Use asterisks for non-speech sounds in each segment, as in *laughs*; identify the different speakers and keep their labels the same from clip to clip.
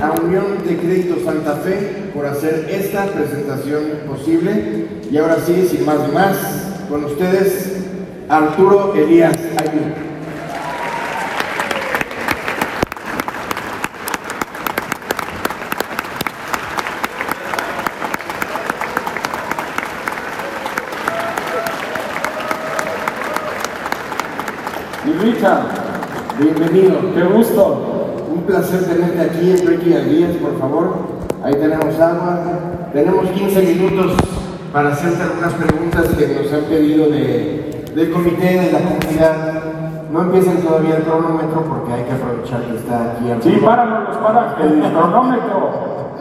Speaker 1: a Unión de Crédito Santa Fe por hacer esta presentación posible. Y ahora sí, sin más ni más, con ustedes, Arturo Elías Ayú. bienvenido.
Speaker 2: Qué gusto.
Speaker 1: Un placer tenerte aquí en Breaking Ideas, por favor. Ahí tenemos agua. Tenemos 15 minutos para hacerte algunas preguntas que nos han pedido de, del comité, de la comunidad. No empiecen todavía el cronómetro porque hay que aprovechar que está aquí.
Speaker 2: Sí, páranos, para el cronómetro.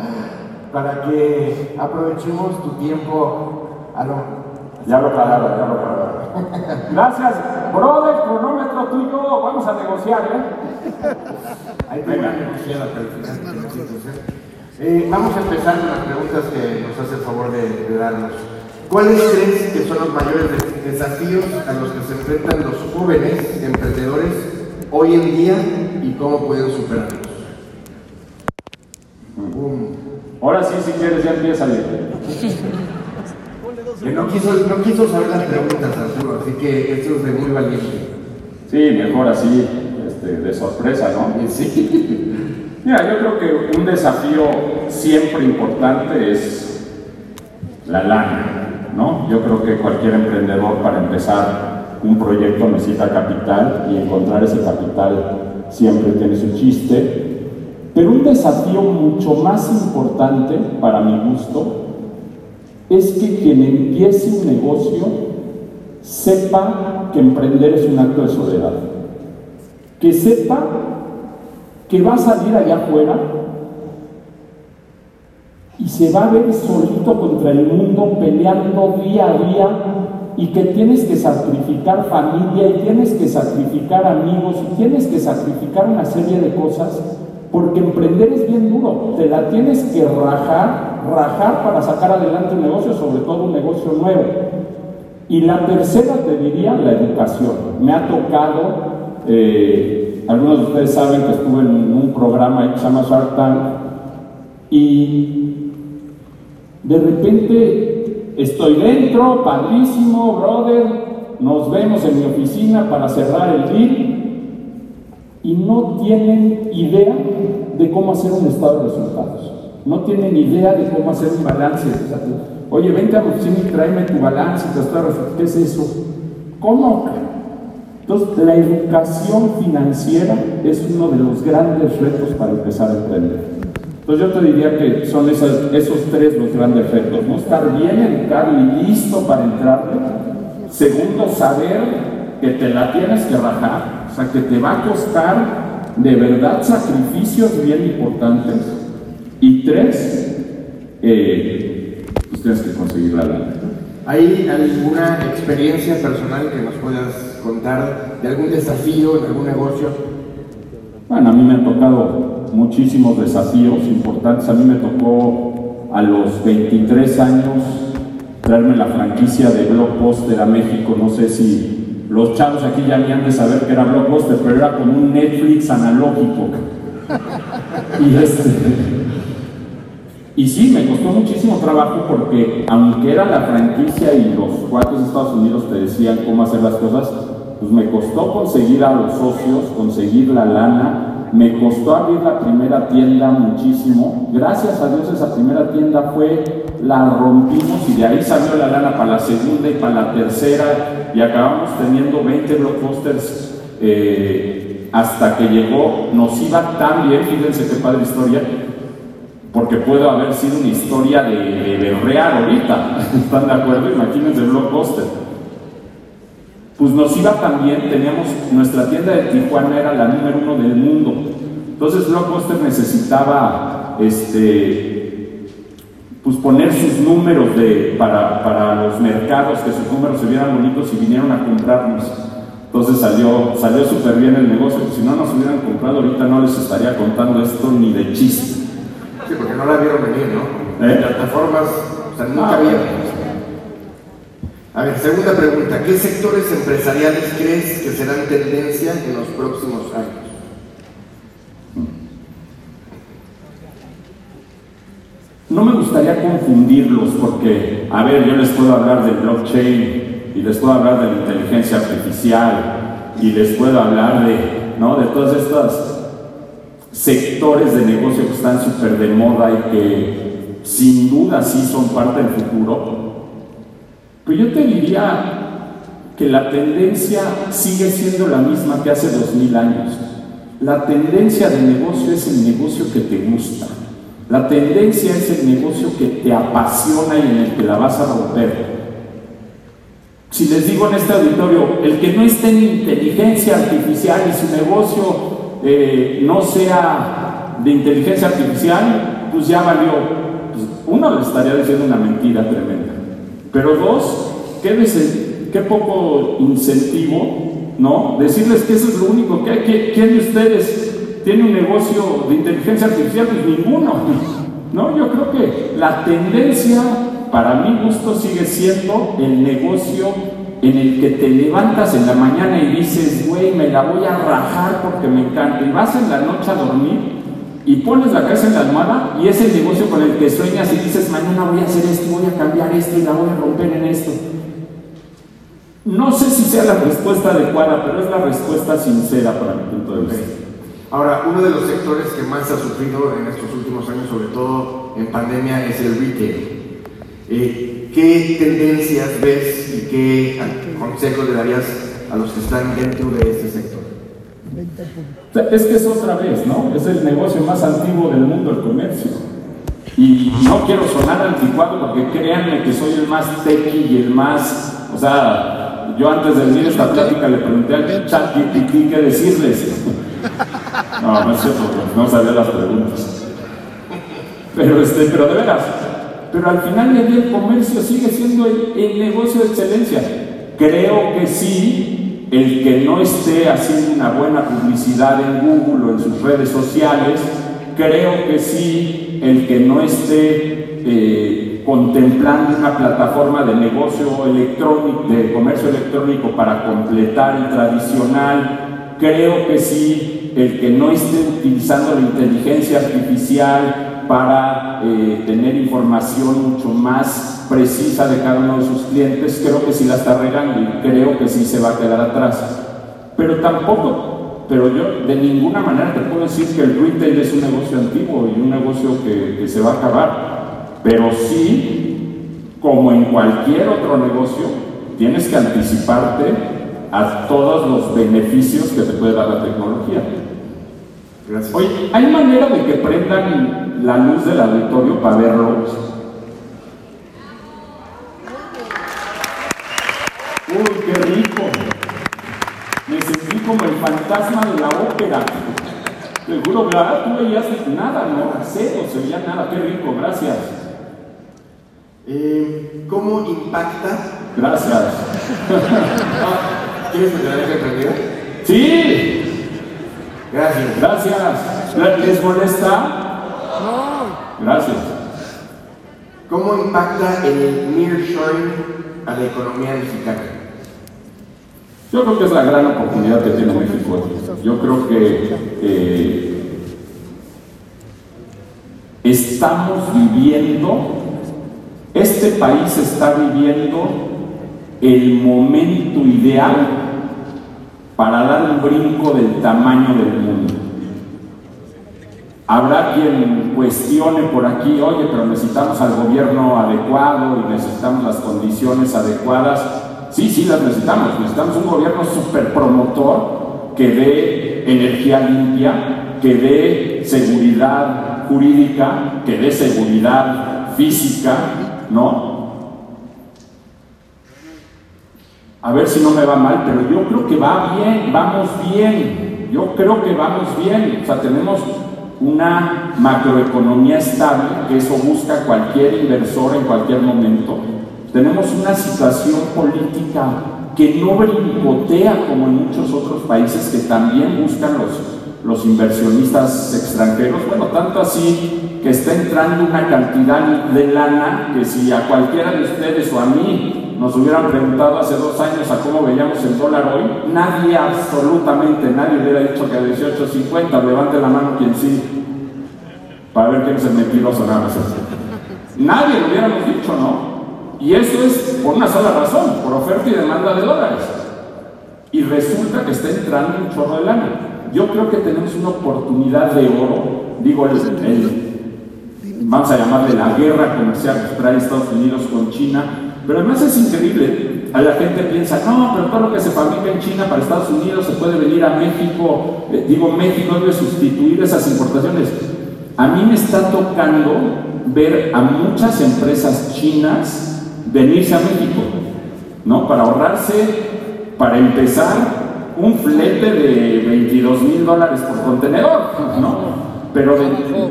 Speaker 2: *laughs*
Speaker 1: para que aprovechemos tu tiempo. A lo...
Speaker 2: Ya lo pararon, ya lo pararon. *laughs* Gracias, brother, cronómetro tuyo, vamos a negociar, ¿eh?
Speaker 1: Ahí tengo eh, vamos a empezar con las preguntas que nos hace el favor de, darnos. ¿Cuáles crees que son los mayores desafíos a los que se enfrentan los jóvenes emprendedores hoy en día y cómo pueden superarlos?
Speaker 2: Ahora sí, si quieres, ya empieza.
Speaker 1: Que no quiso, no quiso saber las preguntas, Arturo, así que esto es de muy valiente.
Speaker 2: Sí, mejor así, este, de sorpresa, ¿no?
Speaker 1: Sí. *laughs*
Speaker 2: Mira, yo creo que un desafío siempre importante es la lana, ¿no? Yo creo que cualquier emprendedor para empezar un proyecto necesita capital y encontrar ese capital siempre tiene su chiste. Pero un desafío mucho más importante, para mi gusto, es que quien empiece un negocio sepa que emprender es un acto de soledad. Que sepa que va a salir allá afuera y se va a ver solito contra el mundo peleando día a día y que tienes que sacrificar familia y tienes que sacrificar amigos y tienes que sacrificar una serie de cosas porque emprender es bien duro, te la tienes que rajar, rajar para sacar adelante un negocio, sobre todo un negocio nuevo. Y la tercera te diría la educación. Me ha tocado, eh, algunos de ustedes saben que estuve en un programa que se llama Shark Tank y de repente estoy dentro, padrísimo, brother, nos vemos en mi oficina para cerrar el deal y no tienen idea de cómo hacer un estado de resultados. No tienen idea de cómo hacer un balance. Oye, vente a mi oficina y tráeme tu balance, tu estado de resultados. ¿Qué es eso? ¿Cómo? Entonces, la educación financiera es uno de los grandes retos para empezar a emprender. Entonces, yo te diría que son esos, esos tres los grandes retos, ¿no? Estar bien educado y listo para entrarle. Segundo, saber que te la tienes que rajar o sea, que te va a costar de verdad sacrificios bien importantes. Y tres, eh, pues tienes que conseguir la lana.
Speaker 1: ¿Hay alguna experiencia personal que nos puedas contar de algún desafío en algún negocio?
Speaker 2: Bueno, a mí me han tocado muchísimos desafíos importantes. A mí me tocó a los 23 años traerme la franquicia de Blockbuster a México. No sé si los chavos aquí ya habían de saber que era Blockbuster, pero era como un Netflix analógico. Y este. Y sí, me costó muchísimo trabajo porque aunque era la franquicia y los cuatro de Estados Unidos te decían cómo hacer las cosas, pues me costó conseguir a los socios, conseguir la lana, me costó abrir la primera tienda muchísimo. Gracias a Dios esa primera tienda fue, la rompimos y de ahí salió la lana para la segunda y para la tercera y acabamos teniendo 20 blockbusters eh, hasta que llegó, nos iba tan bien, fíjense qué padre historia, porque puede haber sido una historia de, de, real ahorita, *laughs* ¿están de acuerdo? Imagínense blockbuster. Pues nos iba tan bien, teníamos, nuestra tienda de Tijuana era la número uno del mundo. Entonces Blockbuster necesitaba este, pues poner sus números de, para, para, los mercados, que sus números se vieran bonitos y vinieron a comprarnos. Entonces salió, salió súper bien el negocio, pues si no nos hubieran comprado ahorita no les estaría contando esto ni de chiste.
Speaker 1: Sí, porque no la vieron venir, ¿no? ¿Eh? Plataformas, o sea, nunca ah, había A ver, segunda pregunta. ¿Qué sectores empresariales crees que serán tendencia en los próximos años?
Speaker 2: No me gustaría confundirlos porque, a ver, yo les puedo hablar del blockchain y les puedo hablar de la inteligencia artificial y les puedo hablar de, ¿no? de todos estos sectores de negocio que están súper de moda y que sin duda sí son parte del futuro. Pero yo te diría que la tendencia sigue siendo la misma que hace dos mil años. La tendencia de negocio es el negocio que te gusta. La tendencia es el negocio que te apasiona y en el que la vas a romper. Si les digo en este auditorio, el que no esté en inteligencia artificial y su negocio eh, no sea de inteligencia artificial, pues ya valió. Pues uno le estaría diciendo una mentira tremenda. Pero dos, qué, poco incentivo, ¿no? Decirles que eso es lo único que hay. ¿Quién de ustedes tiene un negocio de inteligencia artificial? Pues ninguno. *laughs* ¿No? Yo creo que la tendencia, para mi gusto, sigue siendo el negocio en el que te levantas en la mañana y dices, güey, me la voy a rajar porque me encanta. Y vas en la noche a dormir y pones la casa en la almohada y es el negocio con el que sueñas y dices, mañana voy a hacer esto, voy a cambiar esto y la voy a romper en esto. No sé si sea la respuesta adecuada, pero es la respuesta sincera para mi punto de vista.
Speaker 1: Ahora, uno de los sectores que más ha sufrido en estos últimos años, sobre todo en pandemia, es el retail. Eh, ¿Qué tendencias ves y qué consejos le darías a los que están dentro de este sector?
Speaker 2: Es que es otra vez, ¿no? Es el negocio más antiguo del mundo, el comercio. Y no quiero sonar anticuado porque créanme que soy el más tequi y el más, o sea, yo antes de venir a esta plática le pregunté al chat qué decirles. No, no es cierto, pues, no sabía las preguntas. Pero, este, pero de veras, pero al final del día el comercio sigue siendo el, negocio de excelencia. Creo que sí, el que no esté haciendo una buena publicidad en Google o en sus redes sociales, creo que sí, el que no esté eh, contemplando una plataforma de negocio electrónico, de comercio electrónico para completar el tradicional, creo que sí, el que no esté utilizando la inteligencia artificial para eh, tener información mucho más precisa de cada uno de sus clientes, creo que sí la está regando y creo que sí se va a quedar atrás. Pero tampoco, pero yo de ninguna manera te puedo decir que el retail es un negocio antiguo y un negocio que, que se va a acabar. Pero sí, como en cualquier otro negocio, tienes que anticiparte a todos los beneficios que te puede dar la tecnología.
Speaker 1: Gracias.
Speaker 2: Oye, ¿hay manera de que prendan la luz del auditorio para verlo? Uy, qué rico. Me sentí como el fantasma de la ópera. Te juro, ¿verdad? Tú veías nada, ¿no? Cero, se veía nada. Qué rico, gracias.
Speaker 1: Eh, ¿Cómo impacta?
Speaker 2: Gracias. *laughs*
Speaker 1: ¿Quieres que te la deje prendida?
Speaker 2: Sí.
Speaker 1: Gracias.
Speaker 2: Gracias. ¿Les molesta? No. Gracias.
Speaker 1: ¿Cómo impacta el nearshoring a la economía mexicana?
Speaker 2: Yo creo que es la gran oportunidad que tiene México. Yo creo que eh, estamos viviendo, este país está viviendo el momento ideal para dar un brinco del tamaño del mundo. Habrá quien cuestione por aquí, oye, pero necesitamos al gobierno adecuado y necesitamos las condiciones adecuadas. Sí, sí, las necesitamos. Necesitamos un gobierno súper promotor que dé energía limpia, que dé seguridad jurídica, que dé seguridad física, ¿no? A ver si no me va mal, pero yo creo que va bien, vamos bien, yo creo que vamos bien, o sea, tenemos una macroeconomía estable, que eso busca cualquier inversor en cualquier momento, tenemos una situación política que no brincotea como en muchos otros países que también buscan los, los inversionistas extranjeros, bueno, tanto así que está entrando una cantidad de lana que si a cualquiera de ustedes o a mí nos hubieran preguntado hace dos años a cómo veíamos el dólar hoy, nadie, absolutamente nadie hubiera dicho que a 18.50, levante la mano quien sí, para ver quién es el mentiroso, nada más. Nadie lo hubiéramos dicho, ¿no? Y eso es por una sola razón, por oferta y demanda de dólares. Y resulta que está entrando un chorro de lana. Yo creo que tenemos una oportunidad de oro, digo, el, el, vamos a llamarle la guerra comercial que trae Estados Unidos con China, pero además es increíble. A la gente piensa, no, pero todo lo que se fabrica en China para Estados Unidos se puede venir a México. Eh, digo, México debe sustituir esas importaciones. A mí me está tocando ver a muchas empresas chinas venirse a México, ¿no? Para ahorrarse, para empezar, un flete de 22 mil dólares por contenedor, ¿no? Pero,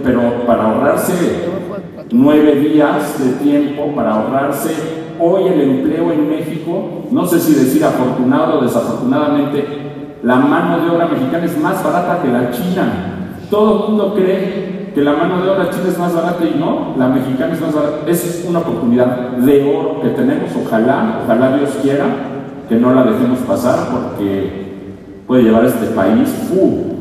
Speaker 2: pero para ahorrarse nueve días de tiempo, para ahorrarse hoy el empleo en México, no sé si decir afortunado o desafortunadamente, la mano de obra mexicana es más barata que la china. Todo el mundo cree que la mano de obra china es más barata y no, la mexicana es más barata. Es una oportunidad de oro que tenemos, ojalá, ojalá Dios quiera que no la dejemos pasar porque puede llevar a este país. Uh.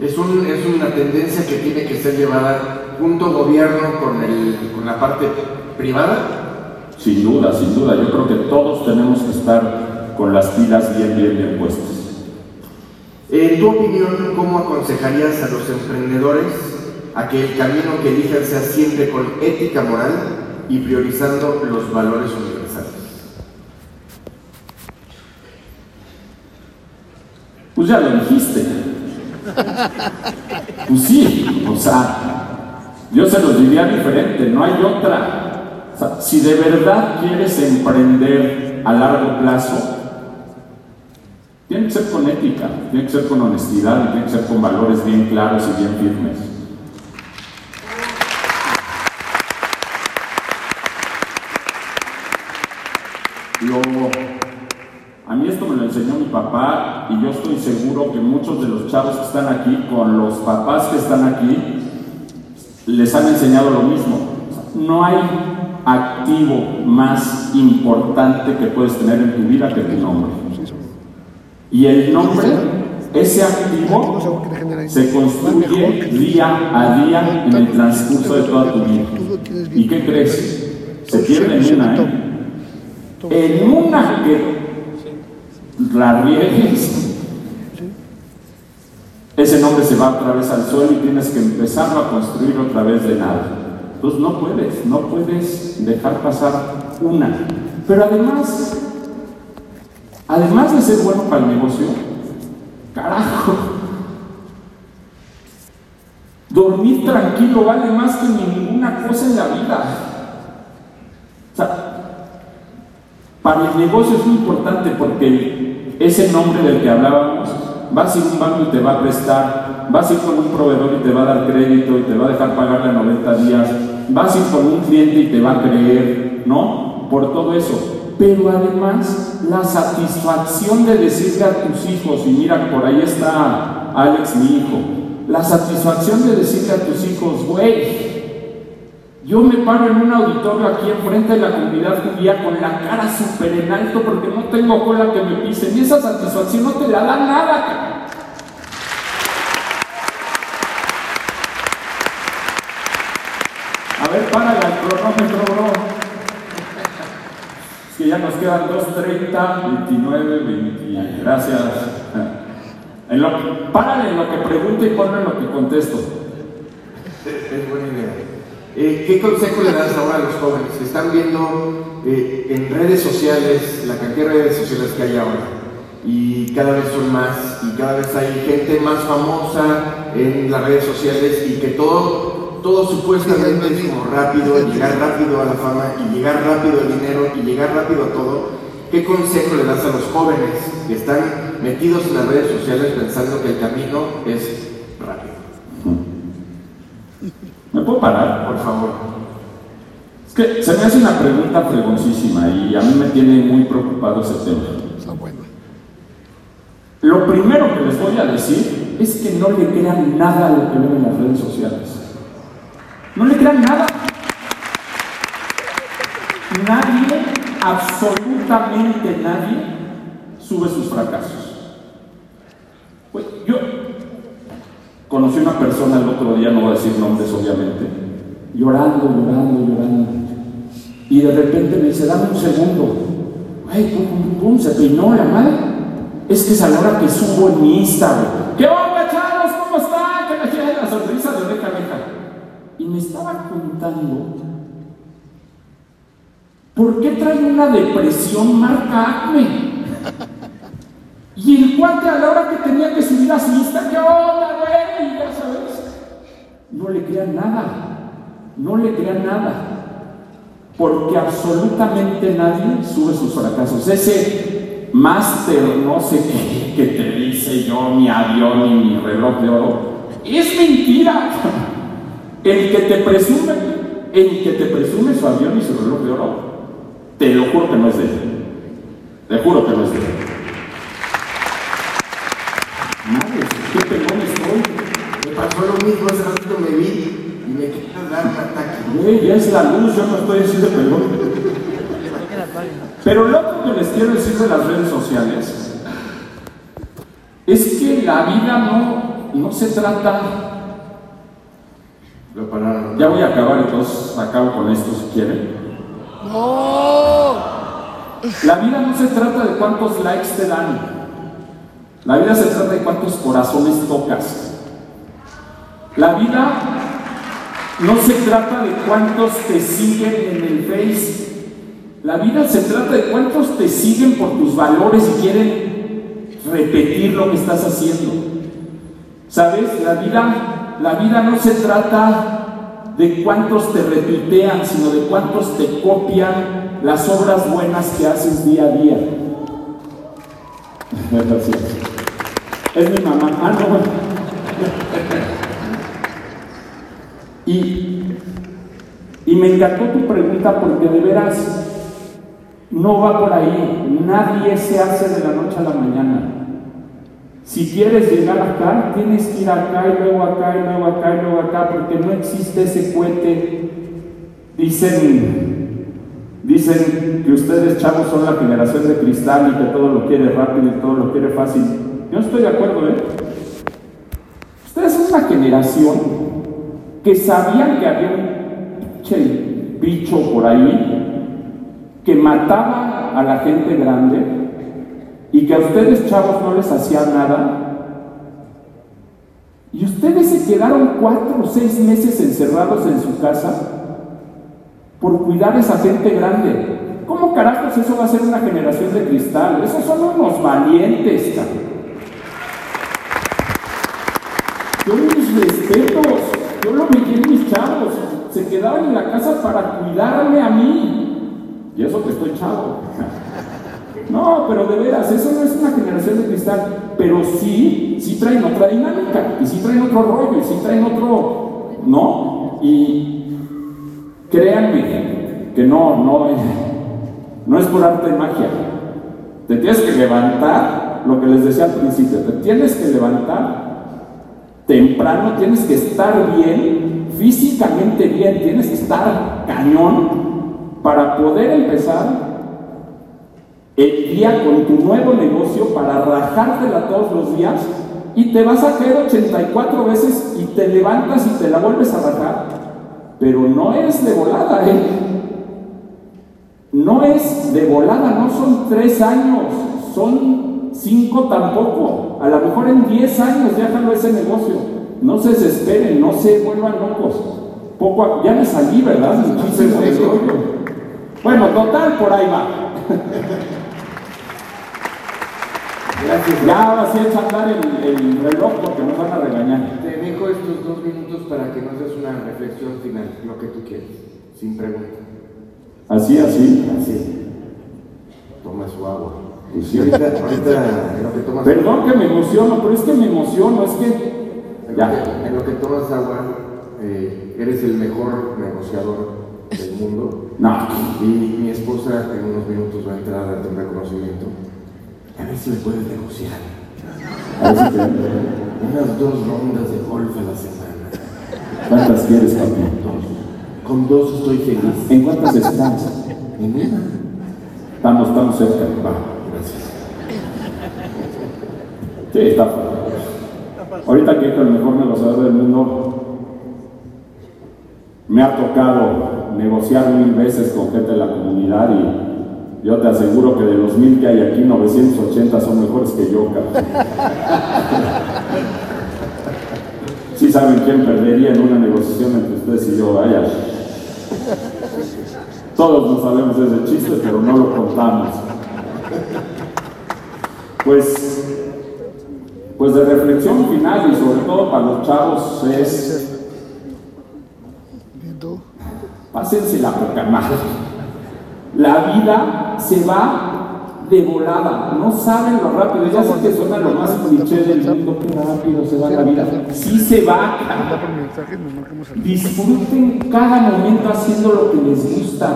Speaker 1: Es, un, es una tendencia que tiene que ser llevada junto gobierno con, la parte privada.
Speaker 2: Sin duda, sin duda. Yo creo que todos tenemos que estar con las pilas bien, bien, bien puestas.
Speaker 1: En tu opinión, ¿cómo aconsejarías a los emprendedores a que el camino que elijan sea siempre con ética moral y priorizando los valores universales.
Speaker 2: Pues ya lo dijiste. Pues sí, o sea, yo se los diría diferente, no hay otra. Si de verdad quieres emprender a largo plazo, tiene que ser con ética, tiene que ser con honestidad y tiene que ser con valores bien claros y bien firmes. a mí esto me lo enseñó mi papá y yo estoy seguro que muchos de los chavos que están aquí, con los papás que están aquí, les han enseñado lo mismo. No hay activo más importante que puedes tener en tu vida que tu nombre. Y el nombre, ese activo, se construye día a día en el transcurso de toda tu vida. ¿Y qué crees? Se pierde en una, ¿eh? En una que la riegues, ese nombre se va otra vez al suelo y tienes que empezarlo a construir otra vez de nada. Entonces no puedes, no puedes dejar pasar una. Pero además, además de ser bueno para el negocio, carajo, dormir tranquilo vale más que ninguna cosa en la vida. O sea, para el negocio es muy importante porque ese nombre del que hablábamos, vas a a un banco y te va a prestar, vas a ir con un proveedor y te va a dar crédito y te va a dejar pagarle a 90 días, vas a ir con un cliente y te va a creer, ¿no? Por todo eso. Pero además, la satisfacción de decirle a tus hijos, y mira, por ahí está Alex, mi hijo, la satisfacción de decirle a tus hijos, güey, yo me paro en un auditorio aquí enfrente de la comunidad judía con la cara súper en alto porque no tengo cola que me pisen. Y esa satisfacción no te la da nada. A ver, para el cronómetro. Es que ya nos quedan 2.30, 29, 20. Gracias. En lo, párale en lo que pregunto y ponle en lo que contesto.
Speaker 1: Es buena idea. Eh, ¿Qué consejo le das ahora a los jóvenes que están viendo eh, en redes sociales, la cantidad de redes sociales que hay ahora? Y cada vez son más, y cada vez hay gente más famosa en las redes sociales y que todo, todo supuestamente es como rápido, llegar rápido a la fama y llegar rápido al dinero y llegar rápido a todo. ¿Qué consejo le das a los jóvenes que están metidos en las redes sociales pensando que el camino es
Speaker 2: ¿Me puedo parar, por favor? Es que se me hace una pregunta fregoncísima y a mí me tiene muy preocupado ese tema. Lo primero que les voy a decir es que no le crean nada a lo que ven en las redes sociales. No le crean nada. Nadie, absolutamente nadie, sube sus fracasos. Pues yo conocí una persona el otro día, no voy a decir nombres obviamente, llorando, llorando, llorando. Y de repente me dice, dame un segundo. Ay, pum, pum, pum, se peinó la madre. Es que es a la hora que subo en mi Instagram. ¿Por qué trae una depresión marca acme? Y el cuate a la hora que tenía que subir a su Insta, ¿qué onda, güey? No le crean nada. No le crean nada. Porque absolutamente nadie sube sus fracasos. Ese máster, no sé qué, te dice yo, mi avión y mi reloj de oro, es mentira. El que te presume, el que te presume su avión y su reloj de oro, te lo juro que no es de él. Te juro que no es de él. Madre, qué pelón estoy.
Speaker 1: Me pasó lo mismo, hace ratito me vi y me quería dar un ataque.
Speaker 2: Güey, ya es la luz, yo no estoy de pelón. Pero lo otro que les quiero decir de las redes sociales es que la vida no, no se trata. Ya voy a acabar, entonces acabo con esto si quieren. No. La vida no se trata de cuántos likes te dan. La vida se trata de cuántos corazones tocas. La vida no se trata de cuántos te siguen en el Face. La vida se trata de cuántos te siguen por tus valores y quieren repetir lo que estás haciendo. ¿Sabes? La vida, la vida no se trata de cuántos te retuitean, sino de cuántos te copian las obras buenas que haces día a día. *laughs* Es mi mamá. Ah, no. *laughs* y, y me encantó tu pregunta porque de veras no va por ahí. Nadie se hace de la noche a la mañana. Si quieres llegar acá, tienes que ir acá y luego acá y luego acá y luego acá, porque no existe ese cohete. Dicen, dicen que ustedes chavos son la generación de cristal y que todo lo quiere rápido y todo lo quiere fácil. Yo no estoy de acuerdo, ¿eh? Ustedes son una generación que sabían que había un bicho por ahí que mataba a la gente grande y que a ustedes chavos no les hacía nada, y ustedes se quedaron cuatro o seis meses encerrados en su casa por cuidar a esa gente grande. ¿Cómo carajos eso va a ser una generación de cristal? Esos son unos valientes, Yo mis respetos, yo lo metí en mis chavos, se quedaban en la casa para cuidarme a mí. Y eso que estoy chavo. No, pero de veras, eso no es una generación de cristal, pero sí, sí traen otra dinámica, y sí traen otro rollo, y sí traen otro, ¿no? Y créanme que no, no, no es por arte de magia. Te tienes que levantar, lo que les decía al principio, te tienes que levantar temprano, tienes que estar bien, físicamente bien, tienes que estar cañón para poder empezar el día con tu nuevo negocio para rajártela todos los días y te vas a caer 84 veces y te levantas y te la vuelves a rajar. Pero no es de volada, ¿eh? No es de volada, no son tres años, son cinco tampoco. A lo mejor en diez años ya jaló ese negocio. No se desesperen, no se vuelvan locos. Poco ya me salí, ¿verdad? Bueno, total, por ahí va. *laughs* Gracias. Ya ahora sí echa andar el, reloj porque nos van a regañar.
Speaker 1: Te dejo estos dos minutos para que nos des una reflexión final, lo que tú quieras, sin pregunta.
Speaker 2: ¿Así, así?
Speaker 1: Así. Toma su agua. Y ahorita, ahorita en lo que tomas
Speaker 2: Perdón que me emociono, pero es que me emociono, es que...
Speaker 1: En, ya. Lo, que, en lo que tomas agua, eh, eres el mejor negociador del mundo.
Speaker 2: No.
Speaker 1: Y mi esposa en unos minutos va a entrar a darte un reconocimiento. A ver si me puedes negociar.
Speaker 2: Así que,
Speaker 1: Unas dos rondas de golf a la semana.
Speaker 2: ¿cuántas quieres, papi?
Speaker 1: Dos. Con dos estoy feliz.
Speaker 2: ¿En cuántas estás?
Speaker 1: En una.
Speaker 2: Estamos, estamos cerca.
Speaker 1: Va, gracias.
Speaker 2: Sí, está fácil. Ahorita que el mejor negociador del mundo, me ha tocado negociar mil veces con gente de la comunidad y yo te aseguro que de los mil que hay aquí, 980 son mejores que yo, cabrón. *laughs* Sí saben quién perdería en una negociación entre ustedes y yo, vaya. Todos no sabemos ese chiste, pero no lo contamos. Pues pues de reflexión final y sobre todo para los chavos es pásense la poca madre. La vida se va de volada, no saben lo rápido, ya sé que suena lo más cliché del mundo, qué rápido se va la vida. Sí se va, disfruten cada momento haciendo lo que les gusta,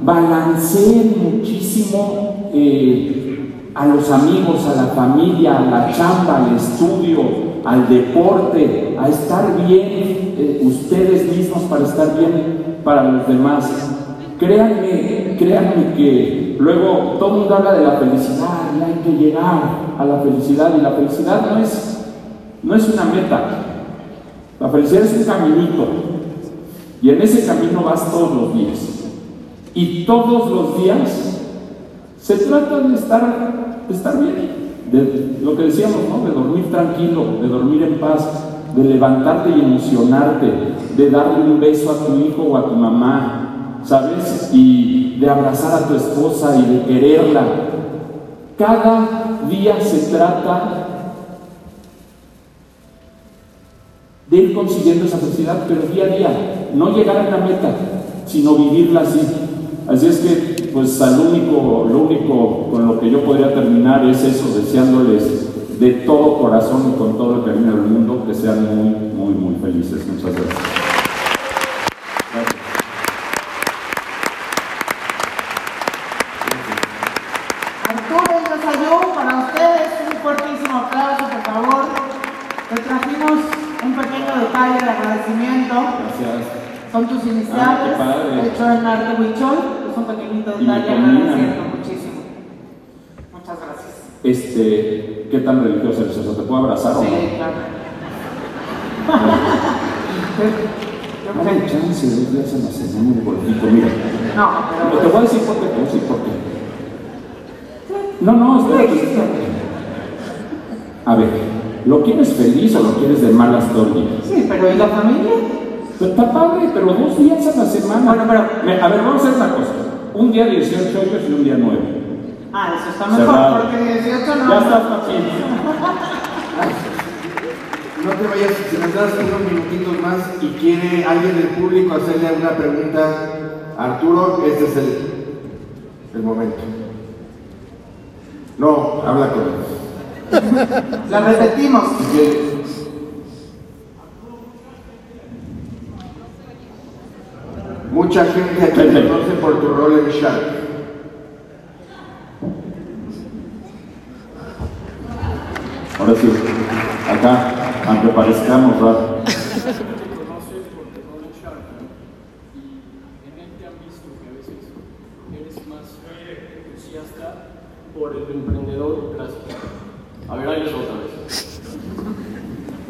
Speaker 2: balanceen muchísimo eh, a los amigos, a la familia, a la chamba, al estudio, al deporte, a estar bien eh, ustedes mismos para estar bien para los demás. Créanme, créanme que luego todo el mundo habla de la felicidad y hay que llegar a la felicidad y la felicidad no es, no es una meta, la felicidad es un caminito y en ese camino vas todos los días y todos los días se trata de estar, de estar bien, de lo que decíamos, ¿no? de dormir tranquilo, de dormir en paz, de levantarte y emocionarte, de darle un beso a tu hijo o a tu mamá, ¿sabes? Y de abrazar a tu esposa y de quererla. Cada día se trata de ir consiguiendo esa felicidad, pero día a día, no llegar a la meta, sino vivirla así. Así es que, pues, al único, lo único con lo que yo podría terminar es eso, deseándoles de todo corazón y con todo el cariño del mundo que sean muy, muy, muy felices. Muchas. Gracias.
Speaker 3: Arturo y Rosayú, para ustedes un fuertísimo aplauso, por favor. Les trajimos un pequeño detalle de agradecimiento.
Speaker 2: Gracias.
Speaker 3: Son tus iniciales,
Speaker 2: Ah,
Speaker 3: en arte huichol. Es un pequeñito detalle agradeciendo muchísimo. Muchas gracias.
Speaker 2: Este, ¿qué tan religioso eres? ¿Eso ¿Te puedo abrazar o no?
Speaker 3: Sí, claro. *laughs*
Speaker 2: Dame chance, dos días en la semana un golfito, mira.
Speaker 3: No,
Speaker 2: Pero te voy a decir por qué, te voy a decir por qué. No, no, espérate. A ver, ¿lo quieres feliz o lo quieres de malas tortillas?
Speaker 3: sí, pero ¿y la familia?
Speaker 2: Pues está padre, pero dos días a la semana.
Speaker 3: Bueno, pero-
Speaker 2: Me- A ver, vamos a hacer una cosa. Un día 18 hoyos y un día 9.
Speaker 3: Ah, eso está mejor,
Speaker 2: Cerrado.
Speaker 3: porque 18 no.
Speaker 2: Ya estás, papi. *laughs*
Speaker 1: No te vayas, si nos das unos minutitos más y quiere alguien del público hacerle alguna pregunta a Arturo, este es el, el momento. No, habla con él.
Speaker 3: La repetimos.
Speaker 1: Si quiere. Mucha gente aquí te conoce por tu rol en Shark.
Speaker 2: Ahora sí, acá, aunque parezcamos raros.
Speaker 4: en él te han visto que a veces eres más entusiasta por el emprendedor clásico. A ver, ahí otra vez.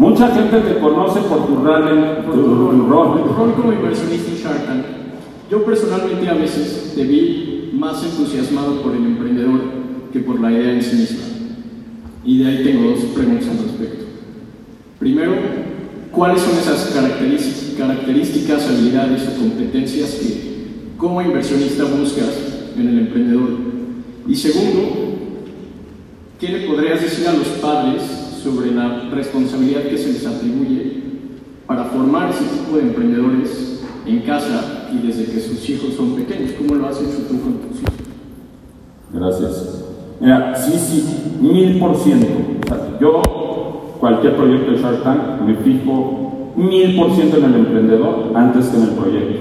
Speaker 2: Mucha gente te conoce por tu rol,
Speaker 4: Por
Speaker 2: tu,
Speaker 4: tu rol,
Speaker 2: tu rol.
Speaker 4: como inversionista en Shark Tank. Yo personalmente a veces te vi más entusiasmado por el emprendedor que por la idea en sí misma. Y de ahí tengo dos preguntas al respecto. Primero, ¿cuáles son esas características, habilidades o competencias que como inversionista buscas en el emprendedor? Y segundo, ¿qué le podrías decir a los padres sobre la responsabilidad que se les atribuye para formar ese tipo de emprendedores en casa y desde que sus hijos son pequeños? ¿Cómo lo has hecho tú con tus hijos?
Speaker 2: Gracias. Mira, sí, sí, mil por ciento. Yo, cualquier proyecto de Shark Tank, me fijo mil por ciento en el emprendedor antes que en el proyecto.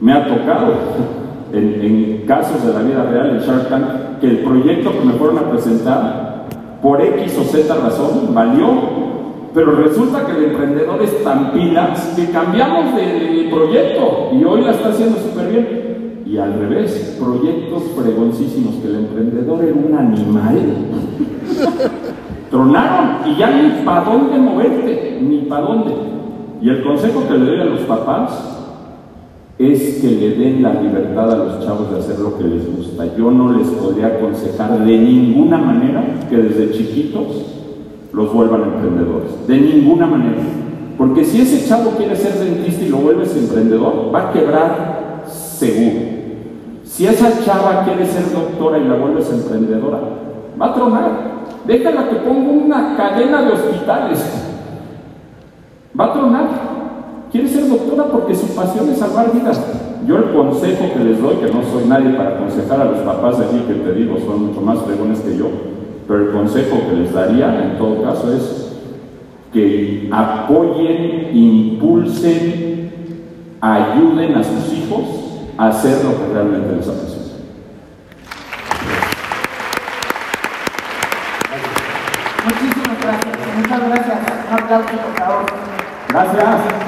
Speaker 2: Me ha tocado, en, en casos de la vida real en Shark Tank, que el proyecto que me fueron a presentar por X o Z razón, valió, pero resulta que el emprendedor es tan pilas que cambiamos de proyecto y hoy la está haciendo súper bien. Y al revés, proyectos fregoncísimos que el emprendedor era un animal. *laughs* Tronaron y ya ni para dónde moverte, ni para dónde. Y el consejo que le doy a los papás es que le den la libertad a los chavos de hacer lo que les gusta. Yo no les podría aconsejar de ninguna manera que desde chiquitos los vuelvan emprendedores. De ninguna manera. Porque si ese chavo quiere ser dentista y lo vuelves emprendedor, va a quebrar seguro. Si esa chava quiere ser doctora y la vuelves emprendedora, va a tronar. Déjala que ponga una cadena de hospitales. Va a tronar. Quiere ser doctora porque su pasión es salvar vidas. Yo el consejo que les doy, que no soy nadie para aconsejar a los papás de aquí que te digo, son mucho más fregones que yo, pero el consejo que les daría en todo caso es que apoyen, impulsen, ayuden a sus hijos a hacer lo que realmente les apasiona.
Speaker 3: Muchísimas gracias. Muchas gracias. Un aplauso, por favor.
Speaker 2: Gracias.